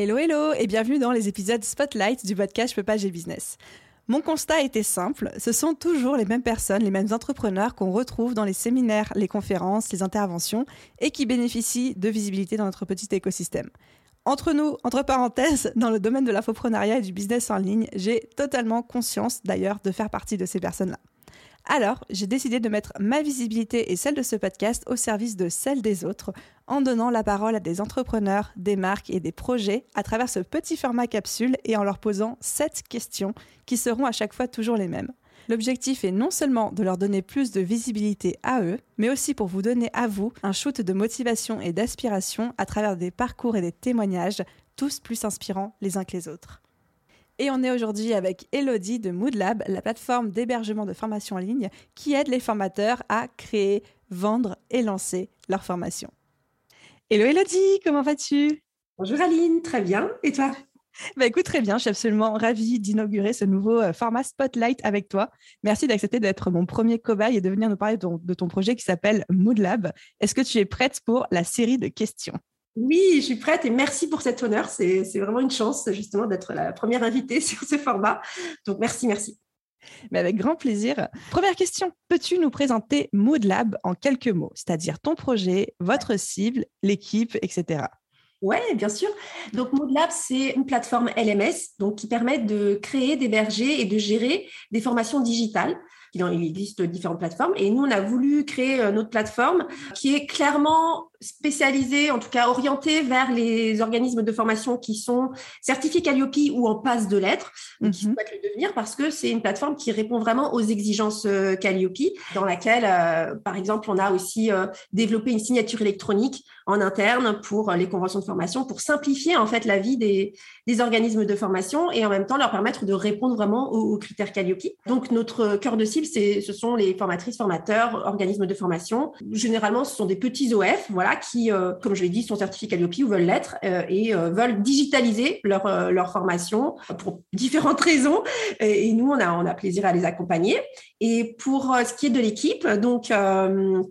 Hello hello et bienvenue dans les épisodes Spotlight du podcast Je peux pas, business. Mon constat était simple, ce sont toujours les mêmes personnes, les mêmes entrepreneurs qu'on retrouve dans les séminaires, les conférences, les interventions et qui bénéficient de visibilité dans notre petit écosystème. Entre nous, entre parenthèses, dans le domaine de l'infoprenariat et du business en ligne, j'ai totalement conscience d'ailleurs de faire partie de ces personnes-là. Alors, j'ai décidé de mettre ma visibilité et celle de ce podcast au service de celle des autres, en donnant la parole à des entrepreneurs, des marques et des projets à travers ce petit format capsule et en leur posant sept questions qui seront à chaque fois toujours les mêmes. L'objectif est non seulement de leur donner plus de visibilité à eux, mais aussi pour vous donner à vous un shoot de motivation et d'aspiration à travers des parcours et des témoignages, tous plus inspirants les uns que les autres. Et on est aujourd'hui avec Elodie de Moodlab, la plateforme d'hébergement de formation en ligne qui aide les formateurs à créer, vendre et lancer leur formation. Hello Elodie, comment vas-tu? Bonjour Aline, très bien. Et toi? Bah écoute, très bien, je suis absolument ravie d'inaugurer ce nouveau euh, format Spotlight avec toi. Merci d'accepter d'être mon premier cobaye et de venir nous parler de ton, de ton projet qui s'appelle Moodlab. Est-ce que tu es prête pour la série de questions? Oui, je suis prête et merci pour cet honneur. C'est vraiment une chance justement d'être la première invitée sur ce format. Donc merci, merci. Mais avec grand plaisir. Première question, peux-tu nous présenter Moodlab en quelques mots, c'est-à-dire ton projet, votre cible, l'équipe, etc. Oui, bien sûr. Donc Moodlab, c'est une plateforme LMS donc, qui permet de créer, d'héberger et de gérer des formations digitales il existe différentes plateformes. Et nous, on a voulu créer notre plateforme qui est clairement spécialisée, en tout cas orientée vers les organismes de formation qui sont certifiés Calliope ou en passe de lettres, ou qui mhm. souhaitent le devenir, parce que c'est une plateforme qui répond vraiment aux exigences euh, Calliope, dans laquelle, euh, par exemple, on a aussi développé une signature électronique en interne pour les conventions de formation, pour simplifier en fait la vie des, des organismes de formation et en même temps leur permettre de répondre vraiment aux, aux critères Calliope. Donc, notre cœur de cible ce sont les formatrices, formateurs, organismes de formation. Généralement, ce sont des petits OF, voilà, qui, euh, comme je l'ai dit, sont certifiés Calliope ou veulent l'être euh, et euh, veulent digitaliser leur, leur formation pour différentes raisons. Et, nous, on a, on a plaisir à les accompagner. Et pour ce qui est de l'équipe, donc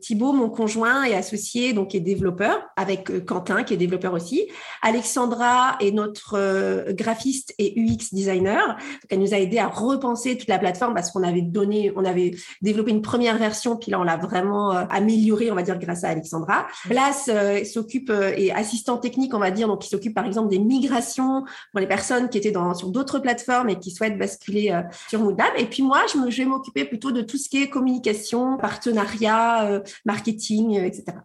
Thibaut, mon conjoint, est associé, donc est développeur, avec Quentin, qui est développeur aussi. Alexandra est notre graphiste et UX designer. Donc, elle nous a aidé à repenser toute la plateforme parce qu'on avait donné, on avait développé une première version, puis là, on l'a vraiment améliorée, on va dire, grâce à Alexandra. Euh, s'occupe euh, et assistant technique, on va dire, donc il s'occupe par exemple des migrations pour les personnes qui étaient dans, sur d'autres plateformes et qui souhaitent basculer sur Moodlab. Et puis moi, je, me, je vais m'occuper plutôt de tout ce qui est communication, partenariat, marketing, etc.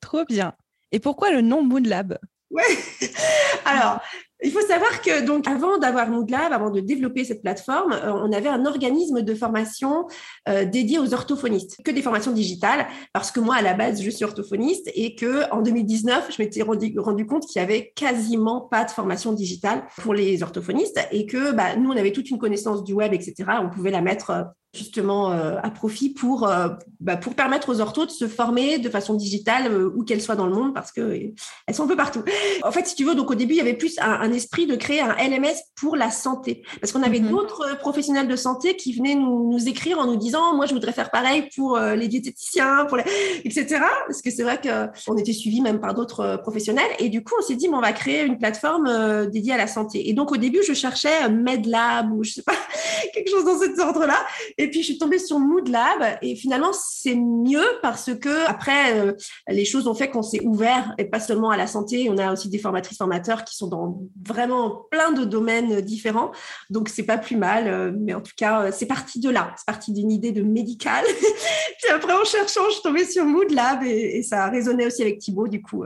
Trop bien. Et pourquoi le nom Moodlab? Ouais. Alors, il faut savoir que donc avant d'avoir Moodlab, avant de développer cette plateforme, euh, on avait un organisme de formation euh, dédié aux orthophonistes, que des formations digitales, parce que moi à la base je suis orthophoniste et que en 2019 je m'étais rendu, compte qu'il y avait quasiment pas de formation digitale pour les orthophonistes et que bah, nous on avait toute une connaissance du web, etc. On pouvait la mettre euh, justement euh, à profit pour, euh, bah, pour permettre aux orthos de se former de façon digitale où qu'elles soient dans le monde parce que elles sont un peu partout. En fait, si tu veux, donc au début, il y avait plus un, esprit de créer un LMS pour la santé parce qu'on avait mhm. d'autres professionnels de santé qui venaient nous, nous, écrire en nous disant moi je voudrais faire pareil pour les diététiciens, pour les... etc. Parce que c'est vrai qu'on était suivi même par d'autres professionnels et du coup on s'est dit on va créer une plateforme dédiée à la santé. Et donc au début, je cherchais MedLab ou je sais pas quelque chose dans cet ordre-là. Et puis, je suis tombée sur Moodlab et finalement, c'est mieux parce que après, euh, les choses ont fait qu'on s'est ouvert et pas seulement à la santé. On a aussi des formatrices formateurs qui sont dans vraiment plein de domaines différents. Donc, c'est pas plus mal. Euh, mais en tout cas, euh, c'est parti de là. C'est parti d'une idée de médical. puis après, en cherchant, je suis tombée sur Moodlab et, et ça a résonné aussi avec Thibaut. Du coup,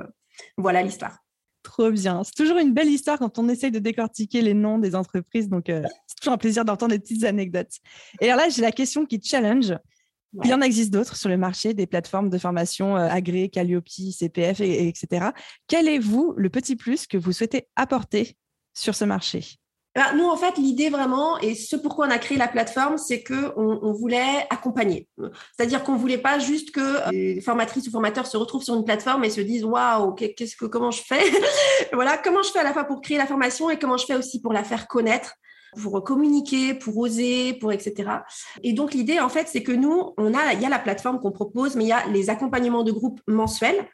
voilà l'histoire. Trop bien. C'est toujours une belle histoire quand on essaye de décortiquer les noms des entreprises. Donc, euh, c'est toujours un plaisir d'entendre des petites anecdotes. Et alors là, j'ai la question qui challenge. Il en existe d'autres sur le marché, des plateformes de formation euh, agréées, Calliope, CPF, etc. Quel est, vous, le petit plus que vous souhaitez apporter sur ce marché? Bah, nous, en fait, l'idée vraiment, et ce pourquoi on a créé la plateforme, c'est qu'on on voulait accompagner. C'est-à-dire qu'on voulait pas juste que les formatrices ou formateurs se retrouvent sur une plateforme et se disent waouh, qu'est-ce que comment je fais? Voilà, comment je fais à la fois pour créer la formation et comment je fais aussi pour la faire connaître pour communiquer, pour oser, pour etc. Et donc l'idée en fait, c'est que nous, on a, il y a la plateforme qu'on propose, mais il y a les accompagnements de groupe mensuels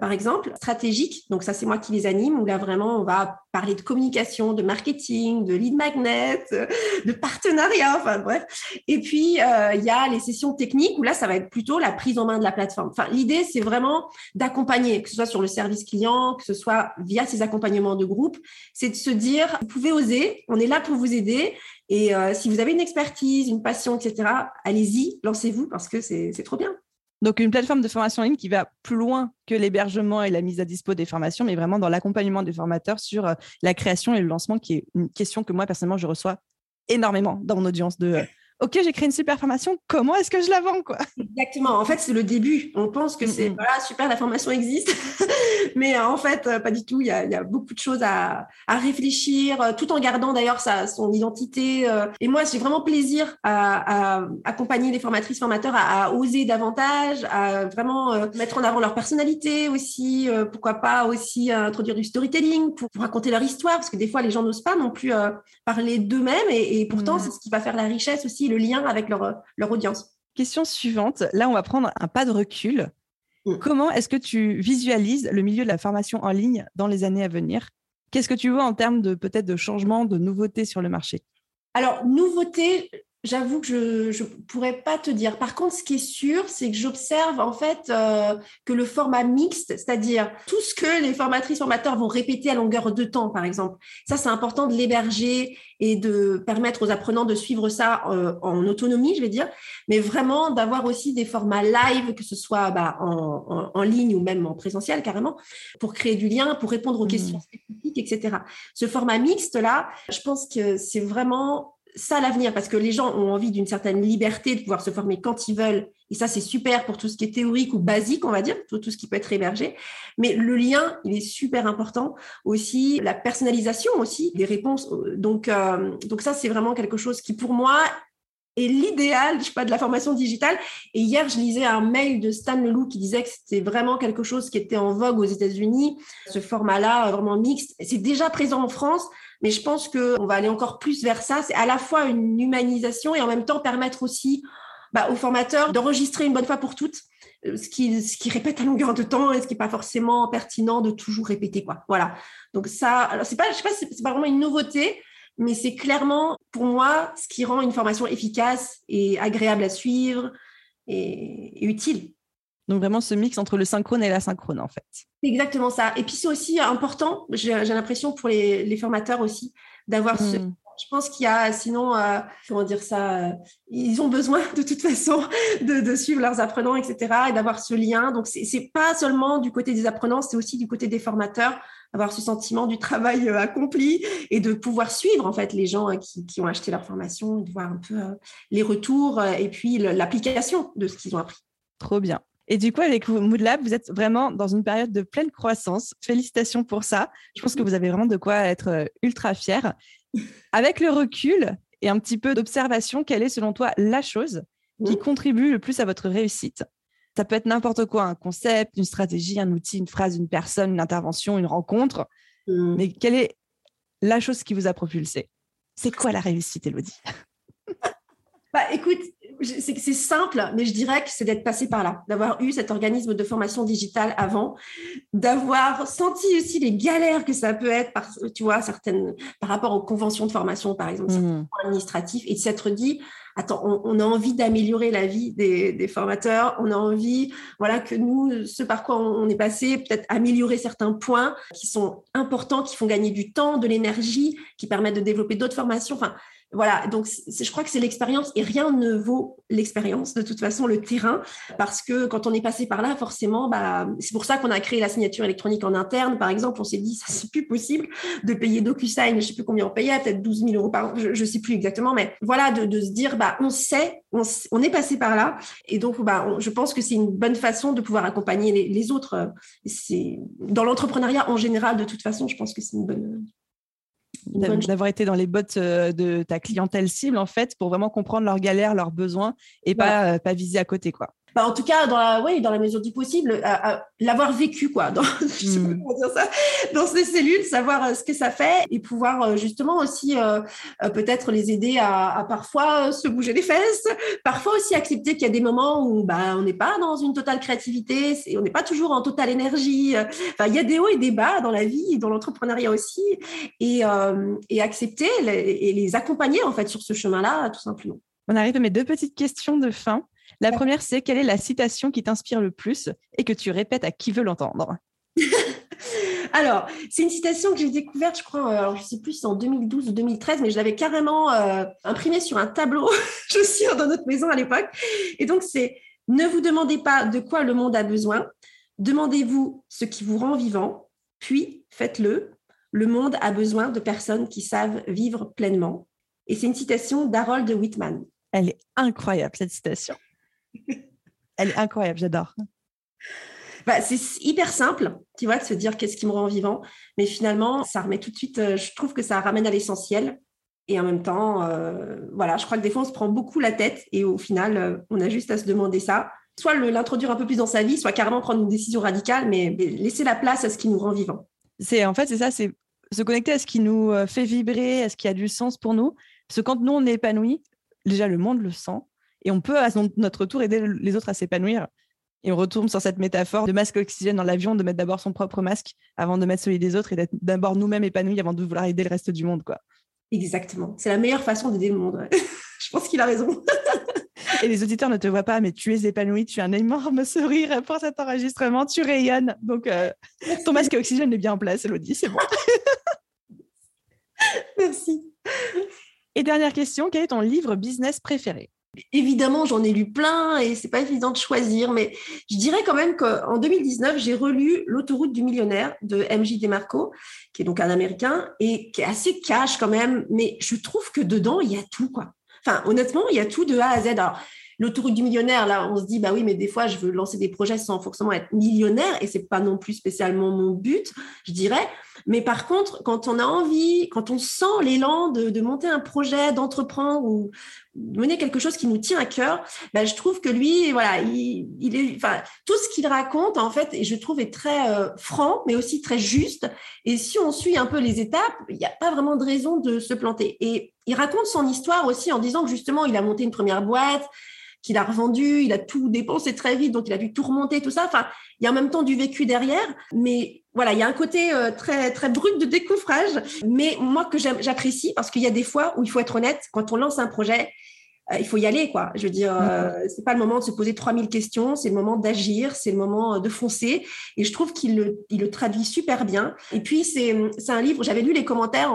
par exemple, stratégiques. Donc ça, c'est moi qui les anime, où là, vraiment, on va parler de communication, de marketing, de lead magnet, euh, de partenariat, enfin bref. Et puis, euh, il y a les sessions techniques, où là, ça va être plutôt la prise en main de la plateforme. Enfin, l'idée, c'est vraiment d'accompagner, que ce soit sur le service client, que ce soit via ces accompagnements de groupe, c'est de se dire, vous pouvez oser, on est là pour vous aider. Et si vous avez une expertise, une passion, etc., allez-y, lancez-vous parce que c'est trop bien. Donc, une plateforme de formation en ligne qui va plus loin que l'hébergement et la mise à dispo des formations, mais vraiment dans l'accompagnement des formateurs sur euh, la création et le lancement, qui est une question que moi, personnellement, je reçois énormément dans mon audience de euh, OK, j'ai créé une super formation, comment est-ce que je la vends quoi? Exactement. En fait, c'est le début. On pense que c'est voilà, super, la formation existe. Mais euh, en fait, euh, pas du tout. Il y a, beaucoup de choses à, réfléchir, euh, tout en gardant d'ailleurs son identité. Et moi, j'ai vraiment plaisir à, accompagner les formatrices, formateurs à, oser davantage, à vraiment mettre en avant leur personnalité aussi. pourquoi pas aussi introduire du storytelling pour, raconter leur histoire, parce que des fois, les gens n'osent pas non plus parler d'eux-mêmes. Et, pourtant, c'est ce qui va faire la richesse aussi le lien avec leur, leur audience. Question suivante. Là, on va prendre un pas de recul. Mm. Comment est-ce que tu visualises le milieu de la formation en ligne dans les années à venir? Qu'est-ce que tu vois en termes de peut-être de changement, de nouveautés sur le marché? Alors, nouveauté, J'avoue que je ne pourrais pas te dire. Par contre, ce qui est sûr, c'est que j'observe en fait euh, que le format mixte, c'est-à-dire tout ce que les formatrices, formateurs vont répéter à longueur de temps, par exemple, ça c'est important de l'héberger et de permettre aux apprenants de suivre ça euh, en autonomie, je vais dire, mais vraiment d'avoir aussi des formats live, que ce soit bah, en, en, ligne ou même en présentiel carrément, pour créer du lien, pour répondre aux mmh. questions spécifiques, etc. Ce format mixte là, je pense que c'est vraiment ça l'avenir parce que les gens ont envie d'une certaine liberté de pouvoir se former quand ils veulent. Et ça, c'est super pour tout ce qui est théorique ou basique, on va dire, tout, tout ce qui peut être hébergé. Mais le lien, il est super important aussi. La personnalisation aussi des réponses. Donc, euh, donc ça, c'est vraiment quelque chose qui, pour moi, est l'idéal, je sais pas, de la formation digitale. Et hier, je lisais un mail de Stan Leloup qui disait que c'était vraiment quelque chose qui était en vogue aux États-Unis, ce format-là, vraiment mixte. C'est déjà présent en France, mais je pense qu'on va aller encore plus vers ça. C'est à la fois une humanisation et en même temps permettre aussi bah, aux formateurs d'enregistrer une bonne fois pour toutes euh, ce qui, ce répète à longueur de temps et ce qui n'est pas forcément pertinent de toujours répéter. Quoi. Voilà. Donc ça, alors c'est pas, je sais pas, c'est pas vraiment une nouveauté, mais c'est clairement pour moi ce qui rend une formation efficace et agréable à suivre et, utile. Donc vraiment ce mix entre le synchrone et l'asynchrone en fait. C'est exactement ça. Et puis c'est aussi important, j'ai l'impression pour les, formateurs aussi, d'avoir ce... Je pense qu'il y a, sinon, euh, comment dire ça, euh, ils ont besoin de toute façon de, de suivre leurs apprenants, etc., et d'avoir ce lien. Donc, c'est pas seulement du côté des apprenants, c'est aussi du côté des formateurs avoir ce sentiment du travail euh, accompli et de pouvoir suivre en fait les gens qui, ont acheté leur formation, de voir un peu les retours et puis l'application de ce qu'ils ont appris. Trop bien. Et du coup, avec Moodlab, vous êtes vraiment dans une période de pleine croissance. Félicitations pour ça. Je pense que vous avez vraiment de quoi être ultra fier. Avec le recul et un petit peu d'observation, quelle est selon toi la chose qui contribue le plus à votre réussite? Ça peut être n'importe quoi, un concept, une stratégie, un outil, une phrase, une personne, une intervention, une rencontre. Mmh. Mais quelle est la chose qui vous a propulsé? C'est quoi la réussite, Elodie bah, Écoute, c'est simple, mais je dirais que c'est d'être passé par là, d'avoir eu cet organisme de formation digitale avant, d'avoir senti aussi les galères que ça peut être, par, tu vois, certaines, par rapport aux conventions de formation, par exemple, mmh. administratifs, et de s'être dit, attends, on, a envie d'améliorer la vie des, formateurs, on a envie, voilà, que nous, ce par quoi on, est passé, peut-être améliorer certains points qui sont importants, qui font gagner du temps, de l'énergie, qui permettent de développer d'autres formations. Enfin, voilà, donc je crois que c'est l'expérience et rien ne vaut l'expérience, de toute façon, le terrain, parce que quand on est passé par là, forcément, bah, c'est pour ça qu'on a créé la signature électronique en interne, par exemple, on s'est dit, ça c'est plus possible de payer DocuSign, je sais plus combien on payait, peut-être 12 000 euros par an, je, ne sais plus exactement, mais voilà, de, se dire, bah, on sait, on, est passé par là. Et donc, bah, je pense que c'est une bonne façon de pouvoir accompagner les, autres. C'est Dans l'entrepreneuriat en général, de toute façon, je pense que c'est une bonne, d'avoir été dans les bottes euh, de ta clientèle cible en fait pour vraiment comprendre leurs galères, leurs besoins et pas, euh, pas viser à côté quoi. Bah, en tout cas, dans la, dans la mesure du possible, l'avoir vécu, quoi, dans, hmm. dans ces cellules, savoir euh, ce que ça fait et pouvoir euh, justement aussi euh, peut-être les aider à, parfois se bouger les fesses, parfois aussi accepter qu'il y a des moments où bah, on n'est pas dans une totale créativité, on n'est pas toujours en totale énergie. Enfin, il y a des hauts et des bas dans la vie, dans l'entrepreneuriat aussi, et, et accepter et les accompagner en fait sur ce chemin-là, tout simplement. On arrive à mes deux petites questions de fin. La première, c'est quelle est la citation qui t'inspire le plus et que tu répètes à qui veut l'entendre? Alors, c'est une citation que j'ai découverte, je crois, alors je ne sais plus si en 2012 ou 2013, mais je l'avais carrément euh, imprimée sur un tableau chaussure dans notre maison à l'époque. Et donc, c'est Ne vous demandez pas de quoi le monde a besoin, demandez-vous ce qui vous rend vivant, puis faites-le. Le monde a besoin de personnes qui savent vivre pleinement. Et c'est une citation d'Harold Whitman. Elle est incroyable, cette citation. Elle est incroyable, j'adore. Bah, c'est hyper simple, tu vois, de se dire qu'est-ce qui me rend vivant. Mais finalement, ça remet tout de suite, euh, je trouve que ça ramène à l'essentiel. Et en même temps, euh, voilà, je crois que des fois, on se prend beaucoup la tête et au final, euh, on a juste à se demander ça. Soit l'introduire un peu plus dans sa vie, soit carrément prendre une décision radicale, mais laisser la place à ce qui nous rend vivant. C'est en fait, c'est ça, c'est se connecter à ce qui nous fait vibrer, à ce qui a du sens pour nous. Parce que quand nous, on est épanoui, déjà, le monde le sent et on peut à notre tour aider les autres à s'épanouir. Et on retourne sur cette métaphore de masque oxygène dans l'avion, de mettre d'abord son propre masque avant de mettre celui des autres et d'être d'abord nous-mêmes épanouis avant de vouloir aider le reste du monde. quoi. Exactement. C'est la meilleure façon d'aider le monde. Je pense qu'il a raison. et les auditeurs ne te voient pas, mais tu es épanoui, tu as un énorme sourire pour cet enregistrement, tu rayonnes. Donc, euh, ton masque oxygène est bien en place, Elodie, c'est bon. Merci. Et dernière question, quel est ton livre business préféré? Évidemment, j'en ai lu plein et c'est pas évident de choisir, mais je dirais quand même qu'en 2019, j'ai relu L'autoroute du millionnaire de MJ DeMarco, qui est donc un Américain et qui est assez cash quand même, mais je trouve que dedans, il y a tout, quoi. Enfin, honnêtement, il y a tout de A à Z. Alors, l'autoroute du millionnaire, là, on se dit, bah oui, mais des fois, je veux lancer des projets sans forcément être millionnaire et c'est pas non plus spécialement mon but, je dirais. Mais par contre, quand on a envie, quand on sent l'élan de, monter un projet, d'entreprendre ou mener quelque chose qui nous tient à cœur, bah, je trouve que lui, voilà, il, est, enfin, tout ce qu'il raconte, en fait, et je trouve est très euh, franc, mais aussi très juste. Et si on suit un peu les étapes, il n'y a pas vraiment de raison de se planter. Et il raconte son histoire aussi en disant que justement, il a monté une première boîte, qu'il a revendu, il a tout dépensé très vite, donc il a dû tout remonter, tout ça. Enfin, il y a en même temps du vécu derrière, mais voilà, il y a un côté euh, très très brut de découvrage, mais moi que j'apprécie parce qu'il y a des fois où il faut être honnête, quand on lance un projet, il faut y aller, quoi. Je veux dire, euh, c'est pas le moment de se poser 3000 questions, c'est le moment d'agir, c'est le moment de foncer. Et je trouve qu'il le, il le traduit super bien. Et puis, c'est, c'est un livre, j'avais lu les commentaires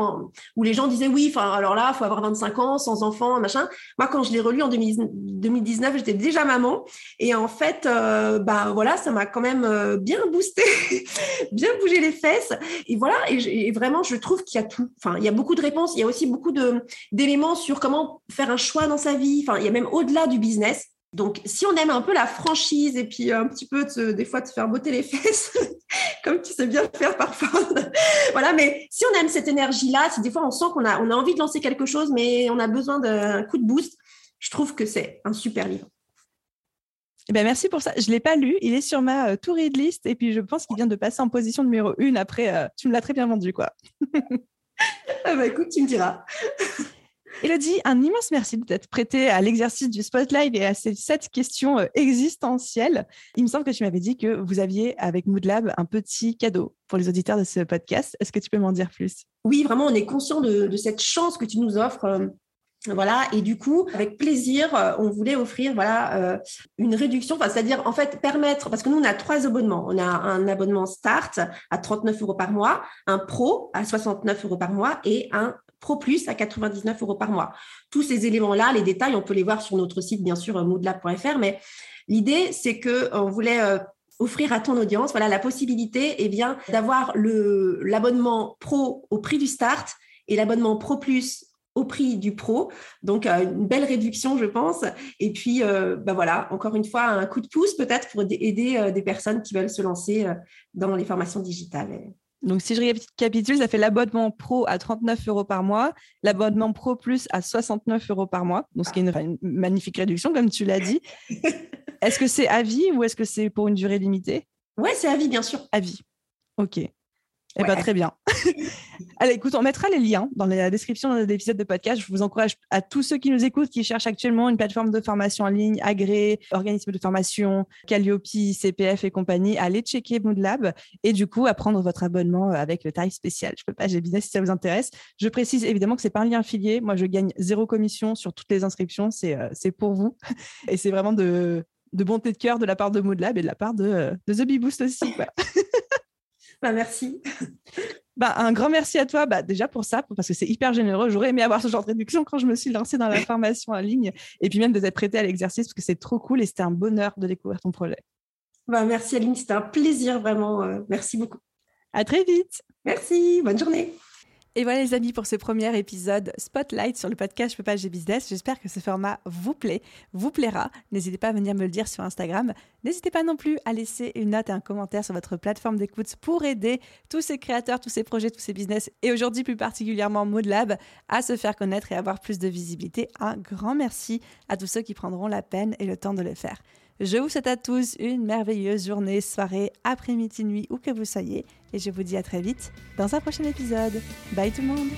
où les gens disaient, oui, enfin, alors là, il faut avoir 25 ans, sans enfants, machin. Moi, quand je l'ai relu en 2019, j'étais déjà maman. Et en fait, euh, bah voilà, ça m'a quand même euh, bien boosté, bien bougé les fesses. Et voilà, et, et, vraiment, je trouve qu'il y a tout. Enfin, il y a beaucoup de réponses. Il y a aussi beaucoup de, d'éléments sur comment faire un choix dans sa vie Enfin, il y a même au-delà du business. Donc, si on aime un peu la franchise et puis un petit peu des fois se faire botter les fesses, comme tu sais bien faire parfois, voilà. Mais si on aime cette énergie-là, si des fois on sent qu'on a, on a envie de lancer quelque chose, mais on a besoin d'un coup de boost, je trouve que c'est un super livre. Eh ben merci pour ça. Je ne l'ai pas lu. Il est sur ma euh, to read list et puis je pense qu'il vient de passer en position numéro une après. Euh, tu me l'as très bien vendu, quoi. ah bah écoute, tu me diras. Elodie, un immense merci de t'être prêtée à l'exercice du spotlight et à ces sept questions euh, existentielles. Il me semble que tu m'avais dit que vous aviez avec Moodlab un petit cadeau pour les auditeurs de ce podcast. Est-ce que tu peux m'en dire plus? Oui, vraiment, on est conscient de, cette chance que tu nous offres. Euh, voilà, et du coup, avec plaisir, euh, on voulait offrir voilà une réduction, c'est-à-dire en fait permettre, parce que nous on a trois abonnements. On a un abonnement Start à 39 euros par mois, un Pro à 69 euros par mois et un Pro Plus à 99 euros par mois. Tous ces éléments-là, les détails, on peut les voir sur notre site, bien sûr, moodlab.fr, mais l'idée, c'est qu'on voulait euh, offrir à ton audience voilà, la possibilité eh bien, d'avoir l'abonnement Pro au prix du start et l'abonnement Pro Plus au prix du pro. Donc, une belle réduction, je pense. Et puis, bah voilà, encore une fois, un coup de pouce peut-être pour aider des personnes qui veulent se lancer dans les formations digitales. Donc, si je récapitule, ça fait l'abonnement pro à 39 euros par mois, l'abonnement pro plus à 69 euros par mois, donc ce qui est une, magnifique réduction, comme tu l'as dit. est-ce que c'est à vie ou est-ce que c'est pour une durée limitée? Oui, c'est à vie, bien sûr. À vie. OK. Eh bien, très bien. Allez, écoute, on mettra les liens dans la description de l'épisode de podcast. Je vous encourage à tous ceux qui nous écoutent, qui cherchent actuellement une plateforme de formation en ligne, agréée, organisme de formation, Calliope, CPF et compagnie, à aller checker Moodlab et du coup, à prendre votre abonnement avec le tarif spécial. Je peux pas, j'ai business si ça vous intéresse. Je précise évidemment que c'est pas un lien affilié. Moi, je gagne zéro commission sur toutes les inscriptions. C'est, euh, c'est pour vous. Et c'est vraiment de, de bonté de cœur de la part de Moodlab et de la part de, euh, de The Bee Boost aussi. Bah, merci. Bah, un grand merci à toi bah, déjà pour ça, parce que c'est hyper généreux. J'aurais aimé avoir ce genre de réduction quand je me suis lancée dans la formation en ligne et puis même de t'être prêtée à l'exercice parce que c'est trop cool et c'était un bonheur de découvrir ton projet. Bah, merci Aline, c'était un plaisir vraiment. Euh, merci beaucoup. À très vite. Merci, bonne journée. Et voilà les amis pour ce premier épisode Spotlight sur le podcast Je peux pas j'ai business. J'espère que ce format vous plaît, vous plaira. N'hésitez pas à venir me le dire sur Instagram. N'hésitez pas non plus à laisser une note et un commentaire sur votre plateforme d'écoute pour aider tous ces créateurs, tous ces projets, tous ces business et aujourd'hui plus particulièrement Moodlab à se faire connaître et avoir plus de visibilité. Un grand merci à tous ceux qui prendront la peine et le temps de le faire. Je vous souhaite à tous une merveilleuse journée, soirée, après-midi, nuit, où que vous soyez. Et je vous dis à très vite dans un prochain épisode. Bye tout le monde